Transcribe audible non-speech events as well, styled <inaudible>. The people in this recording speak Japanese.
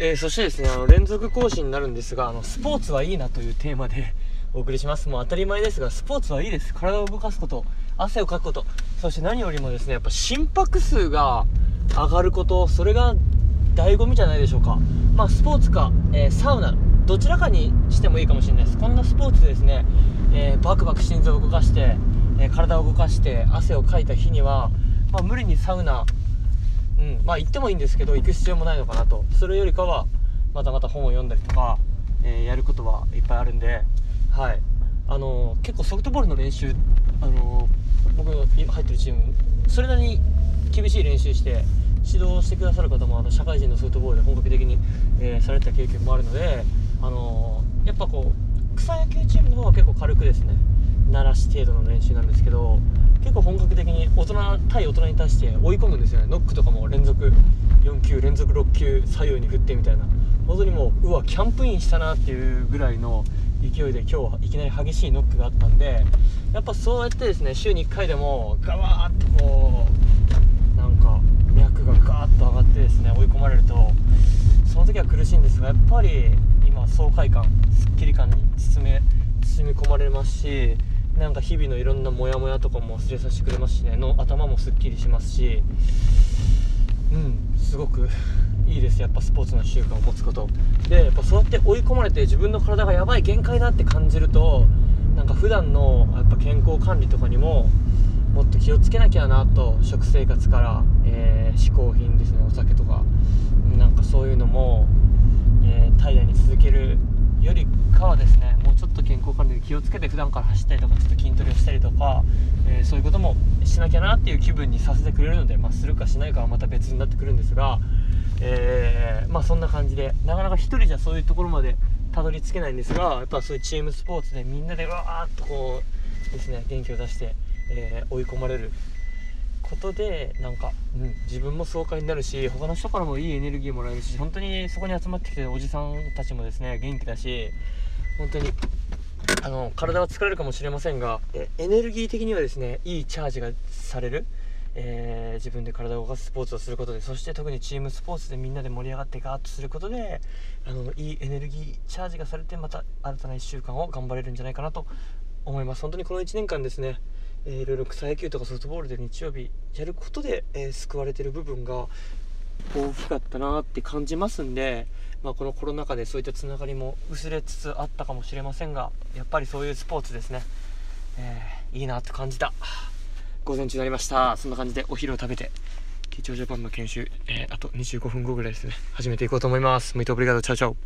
えー、そしてですね、あの、連続更新になるんですが、あの、スポーツはいいなというテーマで <laughs> お送りします。もう当たり前ですが、スポーツはいいです。体を動かすこと、汗をかくこと、そして何よりもですね、やっぱ心拍数が上がること、それが醍醐味じゃないでしょうか。まあ、スポーツか、えー、サウナ、どちらかにしてもいいかもしれないです。こんなスポーツでですね、えー、バクバク心臓を動かして、え体を動かして汗をかいた日には、まあ、無理にサウナ、まあ行ってもいいんですけど行く必要もないのかなと。それよりかはまたまた本を読んだりとか、えー、やることはいっぱいあるんではい。あのー、結構ソフトボールの練習あのー、僕の入ってるチームそれなりに厳しい練習して指導してくださる方もあの社会人のソフトボールで本格的に、えされた経験もあるのであのやっぱこう草野球チームの方は結構軽くですね鳴らし程度の練習なんですけど結構本格的に大人対大人に対して追い込むんですよね。ノックとかも連続4球連続6球左右に振ってみたいな。本当にもううわキャンプインしたなっていうぐらいの勢いで今日はいきなり激しいノックがあったんでやっぱそうやってですね週に1回でもガワーッとこうなんか脈がガーッと上がってですね追い込まれるとその時は苦しいんですがやっぱり今爽快感すっきり感に包め包み込まれますしなんか日々のいろんなモヤモヤとかも忘れさせてくれますしね。の頭もすっきりしますし。うんすごくいいです。やっぱスポーツの習慣を持つこと。でやっぱそうやって追い込まれて自分の体がやばい限界だって感じるとなんか普段のやっぱ健康管理とかにももっと気をつけなきゃなと。食生活から、えー、嗜好品ですね。お酒とか。なんかそういうかはですね。もうちょっと健康管理で気をつけて普段から走ったりとかちょっと筋トレをしたりとか、えー、そういうこともしなきゃなっていう気分にさせてくれるので、まあ、するかしないかはまた別になってくるんですが、えー、まあそんな感じでなかなか1人じゃそういうところまでたどり着けないんですがやっぱそういうチームスポーツでみんなでわーっとこうですね元気を出して、えー、追い込まれることでなんか、うん、自分も爽快になるし他の人からもいいエネルギーもらえるし本当にそこに集まってきてるおじさんたちもですね元気だし本当に。あの体は疲れるかもしれませんがえエネルギー的にはですねいいチャージがされる、えー、自分で体を動かすスポーツをすることでそして特にチームスポーツでみんなで盛り上がってガーッとすることであのいいエネルギーチャージがされてまた新たな1週間を頑張れるんじゃないかなと思います。本当にこの1年間ですねえー、いろいろ草野球とかソフトボールで日曜日やることで、えー、救われてる部分が大きかったなって感じますんで、まあ、このコロナ禍でそういったつながりも薄れつつあったかもしれませんがやっぱりそういうスポーツですね、えー、いいなって感じた。午前中になりました。そんな感じでお昼を食べて緊張ジャパンの研修、えー、あと25分後ぐらいですね。始めていこうと思います。ムイトオブリガード。チャウチャウ